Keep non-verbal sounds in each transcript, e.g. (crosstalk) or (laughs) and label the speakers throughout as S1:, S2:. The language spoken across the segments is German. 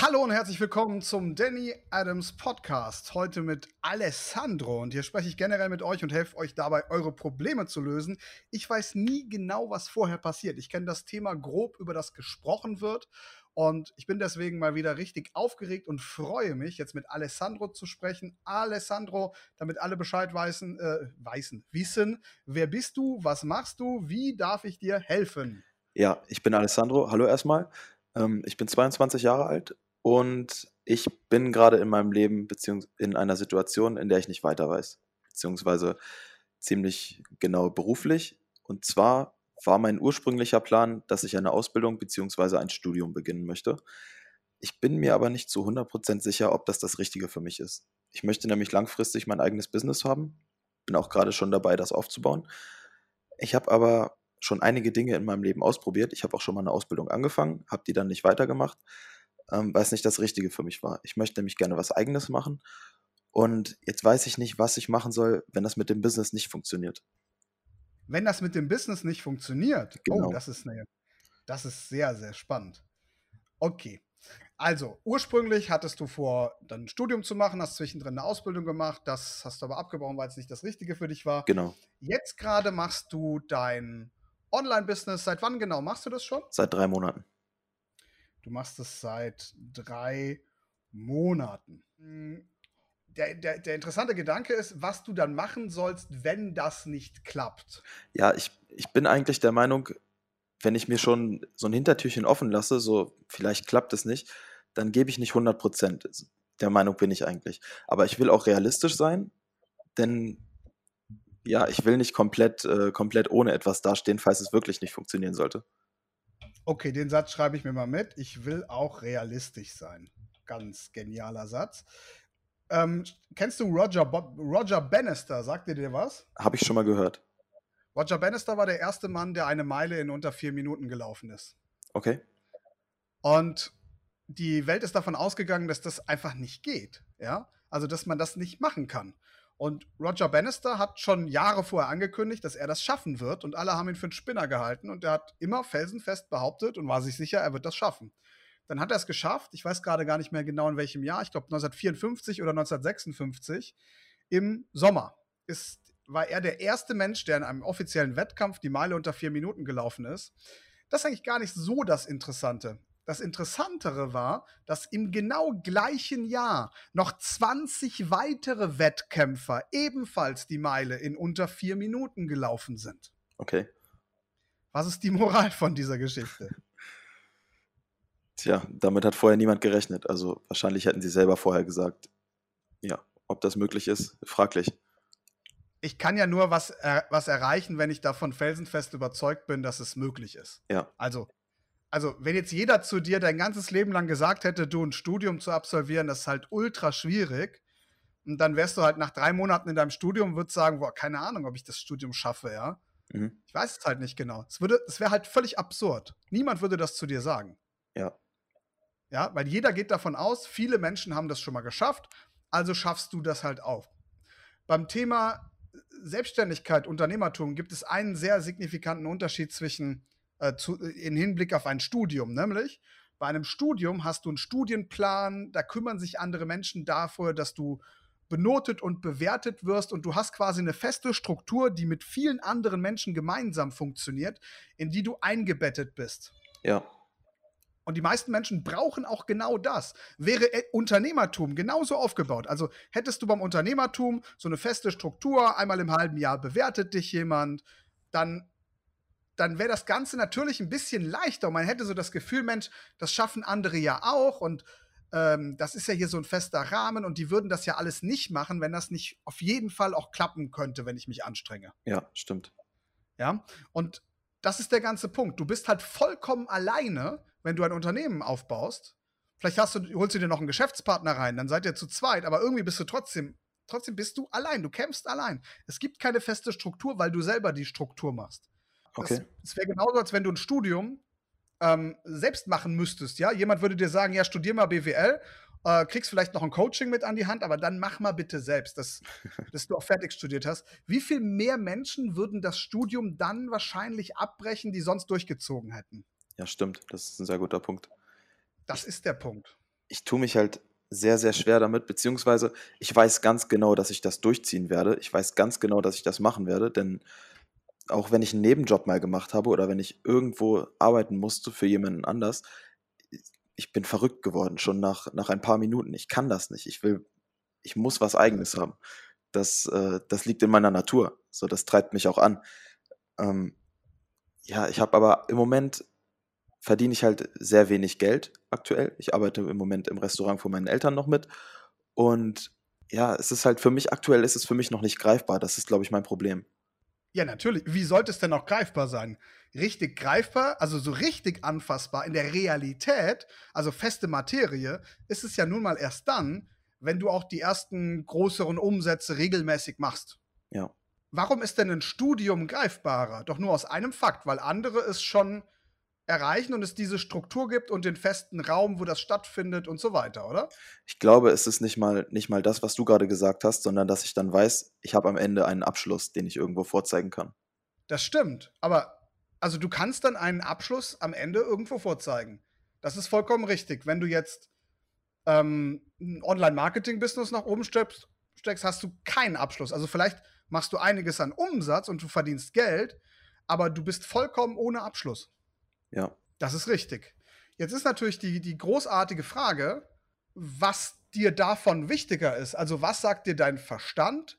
S1: Hallo und herzlich willkommen zum Danny Adams Podcast. Heute mit Alessandro. Und hier spreche ich generell mit euch und helfe euch dabei, eure Probleme zu lösen. Ich weiß nie genau, was vorher passiert. Ich kenne das Thema grob, über das gesprochen wird. Und ich bin deswegen mal wieder richtig aufgeregt und freue mich, jetzt mit Alessandro zu sprechen. Alessandro, damit alle Bescheid weißen, äh, weißen, wissen, wer bist du, was machst du, wie darf ich dir helfen?
S2: Ja, ich bin Alessandro. Hallo erstmal. Ähm, ich bin 22 Jahre alt und ich bin gerade in meinem Leben beziehungsweise in einer Situation, in der ich nicht weiter weiß, beziehungsweise ziemlich genau beruflich. Und zwar war mein ursprünglicher Plan, dass ich eine Ausbildung beziehungsweise ein Studium beginnen möchte. Ich bin mir aber nicht zu 100% sicher, ob das das Richtige für mich ist. Ich möchte nämlich langfristig mein eigenes Business haben, bin auch gerade schon dabei, das aufzubauen. Ich habe aber schon einige Dinge in meinem Leben ausprobiert. Ich habe auch schon mal eine Ausbildung angefangen, habe die dann nicht weitergemacht ähm, weil es nicht das Richtige für mich war. Ich möchte nämlich gerne was Eigenes machen und jetzt weiß ich nicht, was ich machen soll, wenn das mit dem Business nicht funktioniert.
S1: Wenn das mit dem Business nicht funktioniert, oh,
S2: Genau.
S1: oh, das ist, eine, das ist sehr, sehr spannend. Okay. Also, ursprünglich hattest du vor, dann ein Studium zu machen, hast zwischendrin eine Ausbildung gemacht, das hast du aber abgebrochen, weil es nicht das Richtige für dich war.
S2: Genau.
S1: Jetzt gerade machst du dein Online-Business. Seit wann genau machst du das schon?
S2: Seit drei Monaten.
S1: Du machst es seit drei Monaten. Hm, Der, der, der interessante Gedanke ist, was du dann machen sollst, wenn das nicht klappt.
S2: Ja, ich, ich bin eigentlich der Meinung, wenn ich mir schon so ein Hintertürchen offen lasse, so vielleicht klappt es nicht, dann gebe ich nicht 100 Prozent. Der Meinung bin ich eigentlich. Aber ich will auch realistisch sein, denn ja, ich will nicht komplett, äh, komplett ohne etwas dastehen, falls es wirklich nicht funktionieren sollte.
S1: Okay, den Satz schreibe ich mir mal mit. Ich will auch realistisch sein. Ganz genialer Satz. Ähm, kennst du Roger, Bob, Roger Bannister? Sagt dir dir was?
S2: Habe ich schon mal gehört.
S1: Roger Bannister war der erste Mann, der eine Meile in unter vier Minuten gelaufen ist.
S2: Okay.
S1: Und die Welt ist davon ausgegangen, dass das einfach nicht geht. Ja? Also, dass man das nicht machen kann. Und Roger Bannister hat schon Jahre vorher angekündigt, dass er das schaffen wird. Und alle haben ihn für einen Spinner gehalten. Und er hat immer felsenfest behauptet und war sich sicher, er wird das schaffen. Dann hat er es geschafft. Ich weiß gerade gar nicht mehr genau in welchem Jahr. Ich glaube 1954 oder 1956. Im Sommer ist, war er der erste Mensch, der in einem offiziellen Wettkampf die Meile unter vier Minuten gelaufen ist. Das ist eigentlich gar nicht so das Interessante. Das Interessantere war, dass im genau gleichen Jahr noch 20 weitere Wettkämpfer ebenfalls die Meile in unter vier Minuten gelaufen sind.
S2: Okay.
S1: Was ist die Moral von dieser Geschichte?
S2: Tja, damit hat vorher niemand gerechnet. Also wahrscheinlich hätten sie selber vorher gesagt, ja, ob das möglich ist, fraglich.
S1: Ich kann ja nur was, äh, was erreichen, wenn ich davon felsenfest überzeugt bin, dass es möglich ist.
S2: Ja.
S1: Also, also, wenn jetzt jeder zu dir dein ganzes Leben lang gesagt hätte, du ein Studium zu absolvieren, das ist halt ultra schwierig. Und dann wärst du halt nach drei Monaten in deinem Studium, würdest sagen, boah, keine Ahnung, ob ich das Studium schaffe, ja.
S2: Mhm.
S1: Ich weiß es halt nicht genau. Es, würde, es wäre halt völlig absurd. Niemand würde das zu dir sagen.
S2: Ja.
S1: Ja, weil jeder geht davon aus, viele Menschen haben das schon mal geschafft, also schaffst du das halt auch. Beim Thema Selbstständigkeit, Unternehmertum gibt es einen sehr signifikanten Unterschied zwischen äh, zu, in Hinblick auf ein Studium, nämlich bei einem Studium hast du einen Studienplan, da kümmern sich andere Menschen dafür, dass du benotet und bewertet wirst und du hast quasi eine feste Struktur, die mit vielen anderen Menschen gemeinsam funktioniert, in die du eingebettet bist.
S2: Ja.
S1: Und die meisten Menschen brauchen auch genau das. Wäre äh, Unternehmertum genauso aufgebaut, also hättest du beim Unternehmertum so eine feste Struktur, einmal im halben Jahr bewertet dich jemand, dann, dann wäre das Ganze natürlich ein bisschen leichter und man hätte so das Gefühl, Mensch, das schaffen andere ja auch und ähm, das ist ja hier so ein fester Rahmen und die würden das ja alles nicht machen, wenn das nicht auf jeden Fall auch klappen könnte, wenn ich mich anstrenge.
S2: Ja, stimmt.
S1: Ja, und das ist der ganze Punkt. Du bist halt vollkommen alleine, wenn du ein Unternehmen aufbaust. Vielleicht hast du, holst du dir noch einen Geschäftspartner rein, dann seid ihr zu zweit, aber irgendwie bist du trotzdem, trotzdem bist du allein. Du kämpfst allein. Es gibt keine feste Struktur, weil du selber die Struktur machst.
S2: Okay.
S1: Es wäre genauso, als wenn du ein Studium ähm, selbst machen müsstest. Ja, jemand würde dir sagen, ja, studier mal BWL, äh, kriegst vielleicht noch ein Coaching mit an die Hand, aber dann mach mal bitte selbst, dass, (laughs) dass du auch fertig studiert hast. Wie viel mehr Menschen würden das Studium dann wahrscheinlich abbrechen, die sonst durchgezogen hätten?
S2: Ja, stimmt. Das ist ein sehr guter Punkt.
S1: Das ist der Punkt.
S2: ich tue mich halt sehr, sehr schwer damit, beziehungsweise ich weiß ganz genau, dass ich das durchziehen werde. Ich weiß ganz genau, dass ich das machen werde, denn auch wenn ich einen Nebenjob mal gemacht habe oder wenn ich irgendwo arbeiten musste für jemanden anders, ich bin verrückt geworden, schon nach, nach ein paar Minuten. Ich kann das nicht. Ich will, ich muss was Eigenes haben. Das, äh, das liegt in meiner Natur. So, das treibt mich auch an. Ähm, ja, ich habe aber im Moment verdiene ich halt sehr wenig Geld aktuell. Ich arbeite im Moment im Restaurant von meinen Eltern noch mit. Und ja, es ist halt für mich aktuell ist es für mich noch nicht greifbar. Das ist, glaube ich, mein Problem.
S1: Ja, natürlich. Wie sollte es denn auch greifbar sein? Richtig greifbar, also so richtig anfassbar in der Realität, also feste Materie, ist es ja nun mal erst dann, wenn du auch die ersten größeren Umsätze regelmäßig machst.
S2: Ja.
S1: Warum ist denn ein Studium greifbarer? Doch nur aus einem Fakt, weil andere es schon erreichen und es diese Struktur gibt und den festen Raum, wo das stattfindet und so weiter, oder?
S2: Ich glaube, es ist nicht mal, nicht mal das, was du gerade gesagt hast, sondern dass ich dann weiß, ich habe am Ende einen Abschluss, den ich irgendwo vorzeigen kann.
S1: Das stimmt, aber also du kannst dann einen Abschluss am Ende irgendwo vorzeigen. Das ist vollkommen richtig. Wenn du jetzt ähm, ein Online-Marketing-Business nach oben steckst, steckst, hast du keinen Abschluss. Also vielleicht machst du einiges an Umsatz und du verdienst Geld, aber du bist vollkommen ohne Abschluss.
S2: Ja.
S1: Das ist richtig. Jetzt ist natürlich die, die großartige Frage, was dir davon wichtiger ist. Also, was sagt dir dein Verstand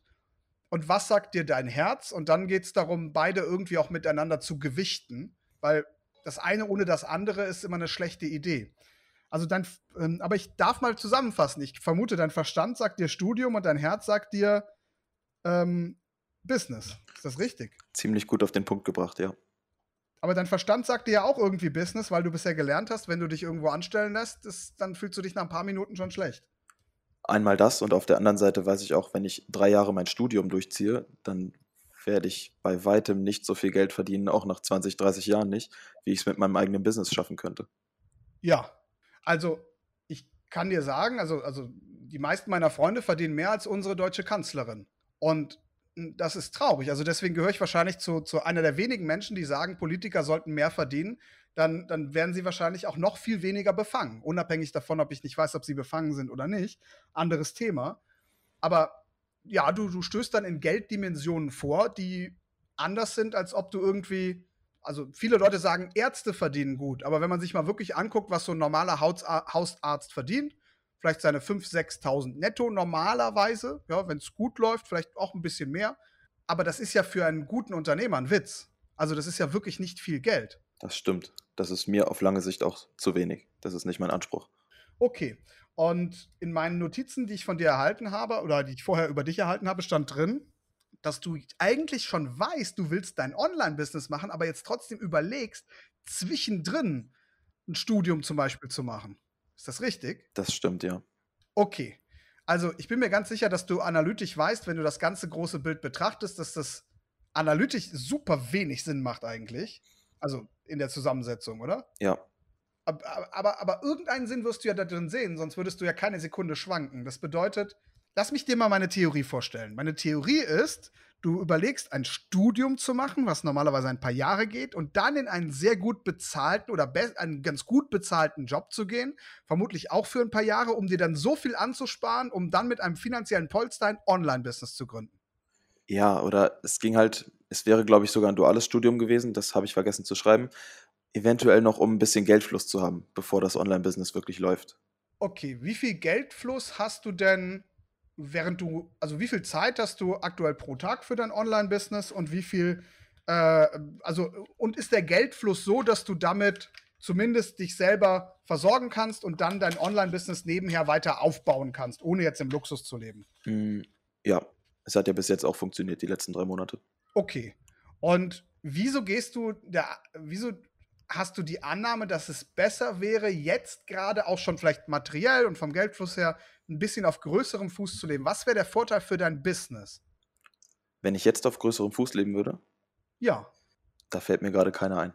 S1: und was sagt dir dein Herz? Und dann geht es darum, beide irgendwie auch miteinander zu gewichten, weil das eine ohne das andere ist immer eine schlechte Idee. Also dein, ähm, aber ich darf mal zusammenfassen. Ich vermute, dein Verstand sagt dir Studium und dein Herz sagt dir ähm, Business. Ist das richtig?
S2: Ziemlich gut auf den Punkt gebracht, ja.
S1: Aber dein Verstand sagt dir ja auch irgendwie Business, weil du bisher gelernt hast, wenn du dich irgendwo anstellen lässt, das, dann fühlst du dich nach ein paar Minuten schon schlecht.
S2: Einmal das und auf der anderen Seite weiß ich auch, wenn ich drei Jahre mein Studium durchziehe, dann werde ich bei weitem nicht so viel Geld verdienen, auch nach 20, 30 Jahren nicht, wie ich es mit meinem eigenen Business schaffen könnte.
S1: Ja, also ich kann dir sagen, also, also die meisten meiner Freunde verdienen mehr als unsere deutsche Kanzlerin. Und das ist traurig. Also deswegen gehöre ich wahrscheinlich zu, zu einer der wenigen Menschen, die sagen, Politiker sollten mehr verdienen. Dann, dann werden sie wahrscheinlich auch noch viel weniger befangen. Unabhängig davon, ob ich nicht weiß, ob sie befangen sind oder nicht. Anderes Thema. Aber ja, du, du stößt dann in Gelddimensionen vor, die anders sind, als ob du irgendwie. Also viele Leute sagen, Ärzte verdienen gut, aber wenn man sich mal wirklich anguckt, was so ein normaler Hausarzt verdient, vielleicht seine 5.000, 6.000 netto normalerweise, ja, wenn es gut läuft, vielleicht auch ein bisschen mehr. Aber das ist ja für einen guten Unternehmer ein Witz. Also das ist ja wirklich nicht viel Geld.
S2: Das stimmt. Das ist mir auf lange Sicht auch zu wenig. Das ist nicht mein Anspruch.
S1: Okay. Und in meinen Notizen, die ich von dir erhalten habe oder die ich vorher über dich erhalten habe, stand drin, dass du eigentlich schon weißt, du willst dein Online-Business machen, aber jetzt trotzdem überlegst, zwischendrin ein Studium zum Beispiel zu machen. Ist das richtig?
S2: Das stimmt, ja.
S1: Okay. Also ich bin mir ganz sicher, dass du analytisch weißt, wenn du das ganze große Bild betrachtest, dass das analytisch super wenig Sinn macht eigentlich. Also in der Zusammensetzung, oder?
S2: Ja.
S1: Aber, aber, aber irgendeinen Sinn wirst du ja da drin sehen, sonst würdest du ja keine Sekunde schwanken. Das bedeutet, lass mich dir mal meine Theorie vorstellen. Meine Theorie ist, du überlegst, ein Studium zu machen, was normalerweise ein paar Jahre geht, und dann in einen sehr gut bezahlten oder einen ganz gut bezahlten Job zu gehen, vermutlich auch für ein paar Jahre, um dir dann so viel anzusparen, um dann mit einem finanziellen Polster ein Online-Business zu gründen.
S2: Ja, oder es ging halt, es wäre, glaube ich, sogar ein duales Studium gewesen, das habe ich vergessen zu schreiben. Eventuell noch, um ein bisschen Geldfluss zu haben, bevor das Online-Business wirklich läuft.
S1: Okay, wie viel Geldfluss hast du denn während du, also wie viel Zeit hast du aktuell pro Tag für dein Online-Business und wie viel, äh, also und ist der Geldfluss so, dass du damit zumindest dich selber versorgen kannst und dann dein Online-Business nebenher weiter aufbauen kannst, ohne jetzt im Luxus zu leben?
S2: Mm, ja, es hat ja bis jetzt auch funktioniert, die letzten drei Monate.
S1: Okay. Und wieso gehst du, der, wieso hast du die Annahme, dass es besser wäre, jetzt gerade auch schon vielleicht materiell und vom Geldfluss her ein bisschen auf größerem Fuß zu leben. Was wäre der Vorteil für dein Business?
S2: Wenn ich jetzt auf größerem Fuß leben würde?
S1: Ja.
S2: Da fällt mir gerade keiner ein.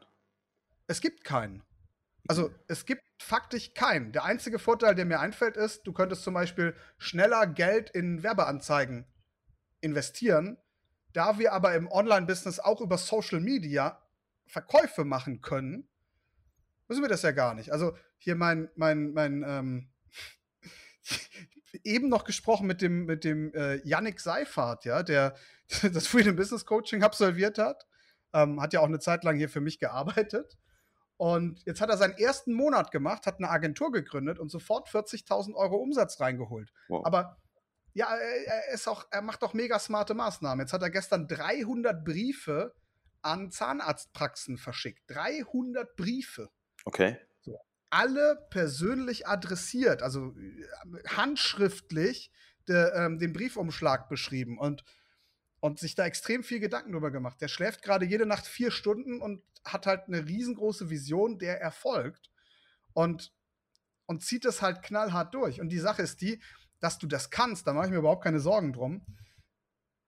S1: Es gibt keinen. Also es gibt faktisch keinen. Der einzige Vorteil, der mir einfällt, ist, du könntest zum Beispiel schneller Geld in Werbeanzeigen investieren. Da wir aber im Online-Business auch über Social Media Verkäufe machen können, müssen wir das ja gar nicht. Also hier mein, mein, mein ähm, (laughs) eben noch gesprochen mit dem, mit dem äh, Yannick Seifert, ja, der (laughs) das Freedom Business Coaching absolviert hat. Ähm, hat ja auch eine Zeit lang hier für mich gearbeitet. Und jetzt hat er seinen ersten Monat gemacht, hat eine Agentur gegründet und sofort 40.000 Euro Umsatz reingeholt. Wow. Aber ja, er, ist auch, er macht auch mega smarte Maßnahmen. Jetzt hat er gestern 300 Briefe an Zahnarztpraxen verschickt. 300 Briefe.
S2: Okay.
S1: So. Alle persönlich adressiert, also äh, handschriftlich de, ähm, den Briefumschlag beschrieben und, und sich da extrem viel Gedanken drüber gemacht. Der schläft gerade jede Nacht vier Stunden und hat halt eine riesengroße Vision, der erfolgt. Und, und zieht es halt knallhart durch. Und die Sache ist die, dass du das kannst, da mache ich mir überhaupt keine Sorgen drum.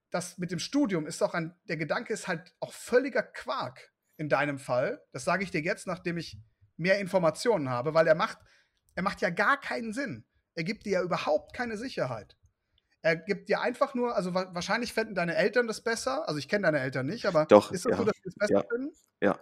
S1: Das mit dem Studium ist auch ein, der Gedanke ist halt auch völliger Quark in deinem Fall. Das sage ich dir jetzt, nachdem ich mehr Informationen habe, weil er macht, er macht ja gar keinen Sinn. Er gibt dir ja überhaupt keine Sicherheit. Er gibt dir einfach nur, also wa wahrscheinlich fänden deine Eltern das besser. Also ich kenne deine Eltern nicht, aber
S2: Doch,
S1: ist es
S2: ja.
S1: so, dass sie das besser
S2: ja.
S1: finden?
S2: Ja.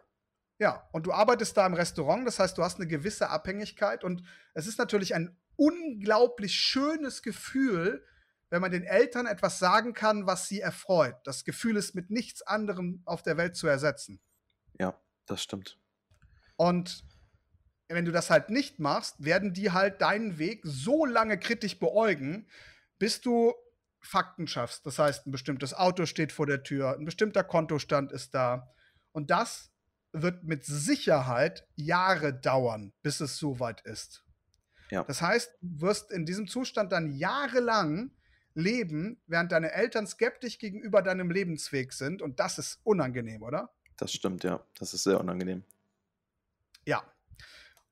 S1: Ja, und du arbeitest da im Restaurant, das heißt, du hast eine gewisse Abhängigkeit und es ist natürlich ein unglaublich schönes Gefühl, wenn man den Eltern etwas sagen kann, was sie erfreut. Das Gefühl ist mit nichts anderem auf der Welt zu ersetzen.
S2: Ja, das stimmt.
S1: Und wenn du das halt nicht machst, werden die halt deinen Weg so lange kritisch beäugen, bis du Fakten schaffst. Das heißt, ein bestimmtes Auto steht vor der Tür, ein bestimmter Kontostand ist da. Und das wird mit Sicherheit Jahre dauern, bis es soweit ist.
S2: Ja.
S1: Das heißt, du wirst in diesem Zustand dann jahrelang leben, während deine Eltern skeptisch gegenüber deinem Lebensweg sind. Und das ist unangenehm, oder?
S2: Das stimmt, ja. Das ist sehr unangenehm.
S1: Ja.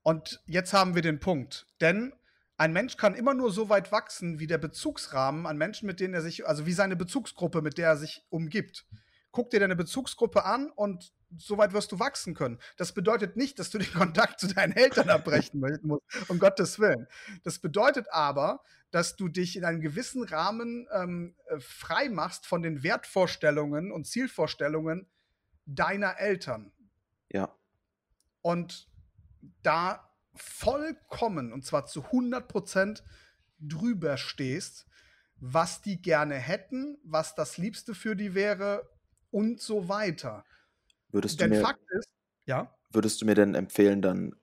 S1: Und jetzt haben wir den Punkt. Denn ein Mensch kann immer nur so weit wachsen, wie der Bezugsrahmen an Menschen, mit denen er sich, also wie seine Bezugsgruppe, mit der er sich umgibt. Guck dir deine Bezugsgruppe an und so weit wirst du wachsen können. Das bedeutet nicht, dass du den (laughs) Kontakt zu deinen Eltern abbrechen musst, um Gottes Willen. Das bedeutet aber, dass du dich in einem gewissen Rahmen ähm, äh, frei machst von den Wertvorstellungen und Zielvorstellungen deiner Eltern.
S2: Ja.
S1: Und da vollkommen, und zwar zu 100 Prozent drüber stehst, was die gerne hätten, was das Liebste für die wäre und so weiter.
S2: Würdest du,
S1: Denn
S2: mir,
S1: Fakt ist, ja,
S2: würdest du mir denn empfehlen, dann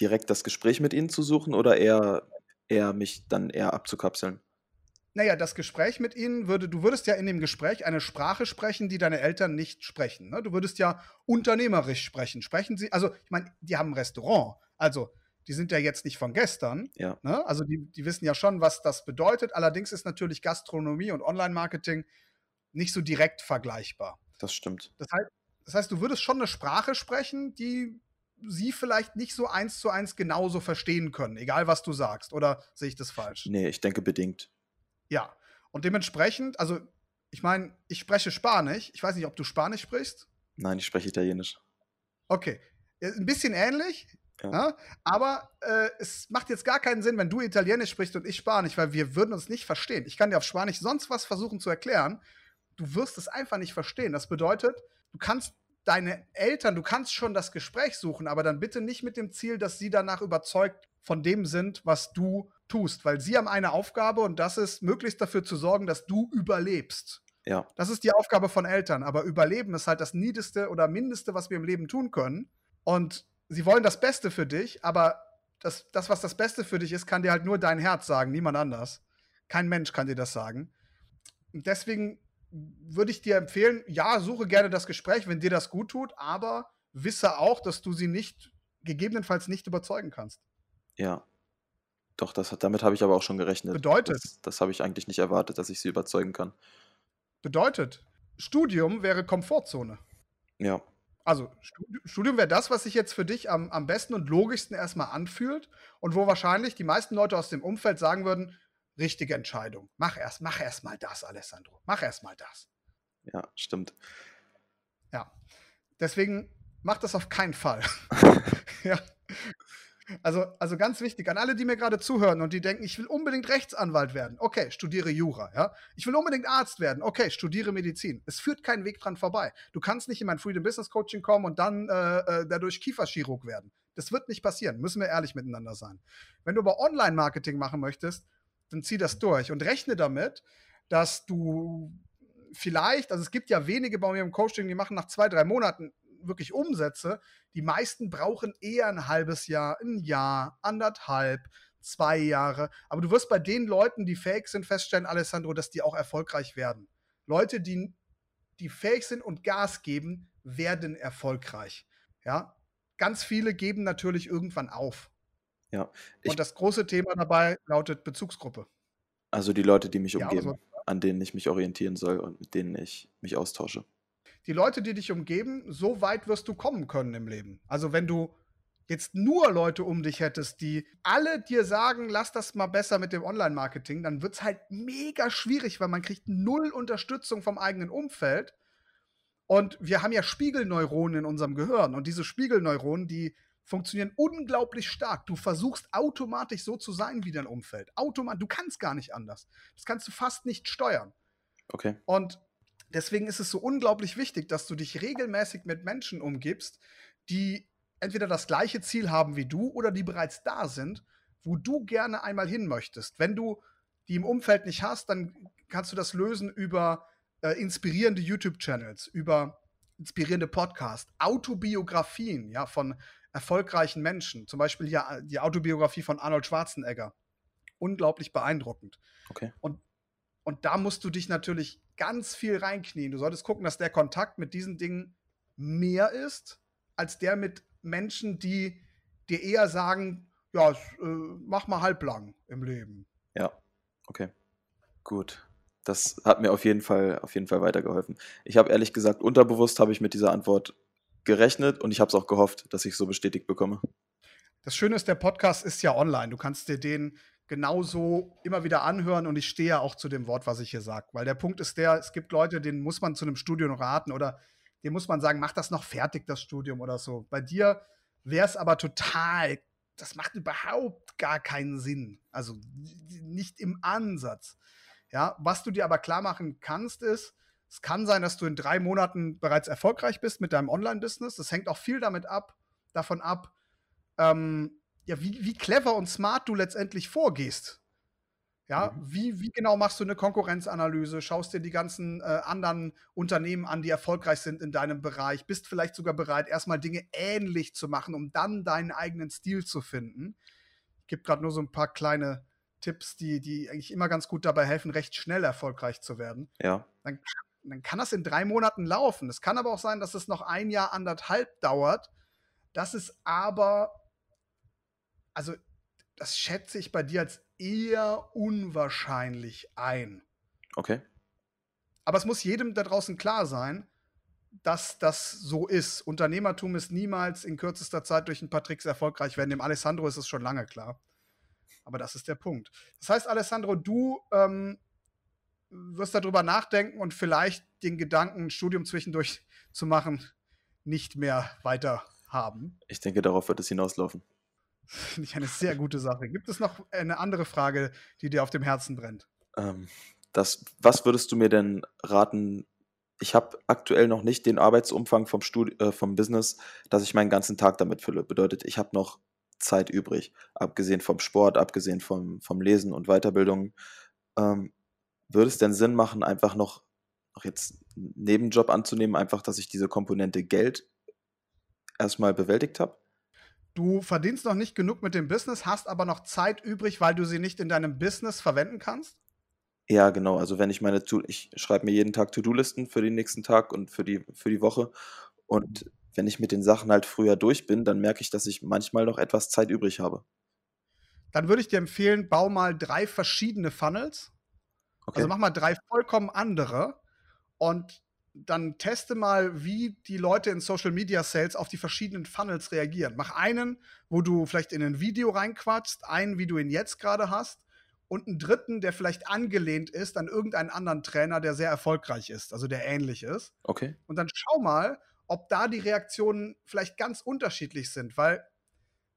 S2: direkt das Gespräch mit ihnen zu suchen oder eher, eher mich dann eher abzukapseln?
S1: naja, das Gespräch mit ihnen würde, du würdest ja in dem Gespräch eine Sprache sprechen, die deine Eltern nicht sprechen. Ne? Du würdest ja unternehmerisch sprechen. Sprechen sie, also ich meine, die haben ein Restaurant, also die sind ja jetzt nicht von gestern.
S2: Ja.
S1: Ne? Also die, die wissen ja schon, was das bedeutet. Allerdings ist natürlich Gastronomie und Online-Marketing nicht so direkt vergleichbar.
S2: Das stimmt.
S1: Das heißt, das heißt, du würdest schon eine Sprache sprechen, die sie vielleicht nicht so eins zu eins genauso verstehen können, egal was du sagst. Oder sehe ich das falsch?
S2: Nee, ich denke bedingt.
S1: Ja. Und dementsprechend, also ich meine, ich spreche Spanisch. Ich weiß nicht, ob du Spanisch sprichst.
S2: Nein, ich spreche Italienisch.
S1: Okay. Äh, Ein bisschen ähnlich,
S2: Ja.
S1: ja, aber äh, es macht jetzt gar keinen Sinn, wenn du Italienisch sprichst und ich Spanisch, weil wir würden uns nicht verstehen. Ich kann dir auf Spanisch sonst was versuchen zu erklären. Du wirst es einfach nicht verstehen. Das bedeutet, du kannst deine Eltern, du kannst schon das Gespräch suchen, aber dann bitte nicht mit dem Ziel, dass sie danach überzeugt von dem sind, was du tust, weil sie haben eine Aufgabe und das ist, möglichst dafür zu sorgen, dass du überlebst.
S2: Ja,
S1: Das ist die Aufgabe von Eltern. Aber Überleben ist halt das Niedeste oder Mindeste, was wir im Leben tun können. Und sie wollen das Beste für dich, aber das, das, was das Beste für dich ist, kann dir halt nur dein Herz sagen, niemand anders. Kein Mensch kann dir das sagen. Und deswegen würde ich dir empfehlen, ja, suche gerne das Gespräch, wenn dir das gut tut, aber wisse auch, dass du sie nicht, gegebenenfalls nicht überzeugen kannst.
S2: ja. Doch, das, damit habe ich aber auch schon gerechnet.
S1: Bedeutet?
S2: Das, das habe ich eigentlich nicht erwartet, dass ich sie überzeugen kann.
S1: Bedeutet, Studium wäre Komfortzone.
S2: Ja,
S1: Also, Studi- Studium wäre das, was sich jetzt für dich am, am besten und logischsten erstmal anfühlt und wo wahrscheinlich die meisten Leute aus dem Umfeld sagen würden: richtige Entscheidung. Mach erst, mach erst mal das, Alessandro. Mach erst mal das.
S2: ja, stimmt.
S1: Ja. Deswegen mach das auf keinen Fall. (laughs) ja. Also, also ganz wichtig, an alle, die mir gerade zuhören und die denken, ich will unbedingt Rechtsanwalt werden. Okay, studiere Jura, ja. Ich will unbedingt Arzt werden. Okay, studiere Medizin. Es führt kein Weg dran vorbei. Du kannst nicht in mein Freedom Business Coaching kommen und dann äh, äh, dadurch Kieferchirurg werden. Das wird nicht passieren, müssen wir ehrlich miteinander sein. Wenn du aber Online-Marketing machen möchtest, dann zieh das durch und rechne damit, dass du vielleicht, also es gibt ja wenige bei mir im Coaching, die machen nach zwei, drei Monaten wirklich Umsätze. Die meisten brauchen eher ein halbes Jahr, ein Jahr, anderthalb, zwei Jahre. Aber du wirst bei den Leuten, die fähig sind, feststellen, Alessandro, dass die auch erfolgreich werden. Leute, die, die fähig sind und Gas geben, werden erfolgreich. Ja, ganz viele geben natürlich irgendwann auf.
S2: Ja.
S1: und das große Thema dabei lautet Bezugsgruppe.
S2: Also die Leute, die mich umgeben, ja, an denen ich mich orientieren soll und mit denen ich mich austausche.
S1: Die Leute, die dich umgeben, so weit wirst du kommen können im Leben. Also wenn du jetzt nur Leute um dich hättest, die alle dir sagen, lass das mal besser mit dem Online-Marketing, dann wird es halt mega schwierig, weil man kriegt null Unterstützung vom eigenen Umfeld. Und wir haben ja Spiegelneuronen in unserem Gehirn. Und diese Spiegelneuronen, die funktionieren unglaublich stark. Du versuchst automatisch so zu sein wie dein Umfeld. Automat du kannst gar nicht anders. Das kannst du fast nicht steuern.
S2: Okay.
S1: Und deswegen ist es so unglaublich wichtig, dass du dich regelmäßig mit Menschen umgibst, die entweder das gleiche Ziel haben wie du oder die bereits da sind, wo du gerne einmal hin möchtest. Wenn du die im Umfeld nicht hast, dann kannst du das lösen über äh, inspirierende YouTube-Channels, über inspirierende Podcasts, Autobiografien ja, von erfolgreichen Menschen. Zum Beispiel ja die Autobiografie von Arnold Schwarzenegger. Unglaublich beeindruckend.
S2: Okay.
S1: Und, und da musst du dich natürlich ganz viel reinknien. Du solltest gucken, dass der Kontakt mit diesen Dingen mehr ist, als der mit Menschen, die dir eher sagen, ja, äh, mach mal halblang im Leben.
S2: Ja, okay. Gut. Das hat mir auf jeden Fall, auf jeden Fall weitergeholfen. Ich habe ehrlich gesagt, unterbewusst habe ich mit dieser Antwort gerechnet und ich habe es auch gehofft, dass ich so bestätigt bekomme.
S1: Das Schöne ist, der Podcast ist ja online. Du kannst dir den genauso immer wieder anhören und ich stehe ja auch zu dem Wort, was ich hier sage. Weil der Punkt ist der, es gibt Leute, denen muss man zu einem Studium raten oder dem muss man sagen, mach das noch fertig, das Studium oder so. Bei dir wäre es aber total, das macht überhaupt gar keinen Sinn. Also nicht im Ansatz. Ja, was du dir aber klar machen kannst, ist, es kann sein, dass du in drei Monaten bereits erfolgreich bist mit deinem Online-Business. Das hängt auch viel damit ab, davon ab, ähm, ja, wie, wie clever und smart du letztendlich vorgehst. Ja, mhm. wie, wie genau machst du eine Konkurrenzanalyse? Schaust dir die ganzen äh, anderen Unternehmen an, die erfolgreich sind in deinem Bereich? Bist vielleicht sogar bereit, erstmal Dinge ähnlich zu machen, um dann deinen eigenen Stil zu finden? Ich gebe gerade nur so ein paar kleine Tipps, die, die eigentlich immer ganz gut dabei helfen, recht schnell erfolgreich zu werden.
S2: Ja.
S1: Dann, dann kann das in drei Monaten laufen. Es kann aber auch sein, dass es noch ein Jahr, anderthalb dauert. Das ist aber, also das schätze ich bei dir als eher unwahrscheinlich ein.
S2: Okay.
S1: Aber es muss jedem da draußen klar sein, dass das so ist. Unternehmertum ist niemals in kürzester Zeit durch ein paar Tricks erfolgreich werden. Dem Alessandro ist es schon lange klar. Aber das ist der Punkt. Das heißt, Alessandro, du ähm, wirst darüber nachdenken und vielleicht den Gedanken, ein Studium zwischendurch zu machen, nicht mehr weiter haben.
S2: Ich denke, darauf wird es hinauslaufen. (laughs)
S1: Finde ich eine sehr gute Sache. Gibt es noch eine andere Frage, die dir auf dem Herzen brennt?
S2: Ähm, das, was würdest du mir denn raten? Ich habe aktuell noch nicht den Arbeitsumfang vom, Studi äh, vom Business, dass ich meinen ganzen Tag damit fülle. Bedeutet, ich habe noch Zeit übrig, abgesehen vom Sport, abgesehen vom, vom Lesen und Weiterbildung. Ähm, würde es denn Sinn machen, einfach noch, noch jetzt einen Nebenjob anzunehmen, einfach, dass ich diese Komponente Geld erstmal bewältigt habe?
S1: Du verdienst noch nicht genug mit dem Business, hast aber noch Zeit übrig, weil du sie nicht in deinem Business verwenden kannst?
S2: Ja, genau. Also wenn ich meine, ich schreibe mir jeden Tag To-Do-Listen für den nächsten Tag und für die, für die Woche. Und wenn ich mit den Sachen halt früher durch bin, dann merke ich, dass ich manchmal noch etwas Zeit übrig habe.
S1: Dann würde ich dir empfehlen, bau mal drei verschiedene Funnels. Okay. Also mach mal drei vollkommen andere und dann teste mal, wie die Leute in Social Media Sales auf die verschiedenen Funnels reagieren. Mach einen, wo du vielleicht in ein Video reinquatschst, einen, wie du ihn jetzt gerade hast, und einen dritten, der vielleicht angelehnt ist an irgendeinen anderen Trainer, der sehr erfolgreich ist, also der ähnlich ist.
S2: Okay.
S1: Und dann schau mal, ob da die Reaktionen vielleicht ganz unterschiedlich sind, weil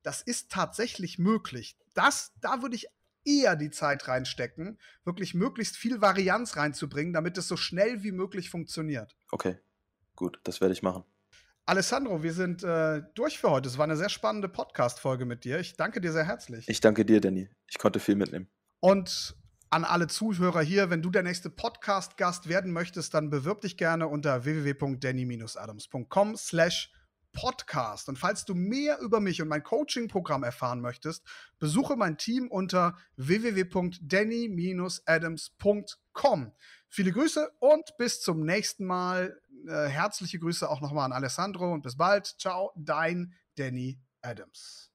S1: das ist tatsächlich möglich. Das, da würde ich eher die Zeit reinstecken, wirklich möglichst viel Varianz reinzubringen, damit es so schnell wie möglich funktioniert.
S2: Okay, gut, das werde ich machen.
S1: Alessandro, wir sind äh, durch für heute. Es war eine sehr spannende Podcast-Folge mit dir. Ich danke dir sehr herzlich.
S2: Ich danke dir, Danny. Ich konnte viel mitnehmen.
S1: Und an alle Zuhörer hier, wenn du der nächste Podcast-Gast werden möchtest, dann bewirb dich gerne unter www.danny-adams.com slash Podcast. Und falls du mehr über mich und mein Coaching-Programm erfahren möchtest, besuche mein Team unter www.danny-adams.com. Viele Grüße und bis zum nächsten Mal. Äh, herzliche Grüße auch nochmal an Alessandro und bis bald. Ciao, dein Danny Adams.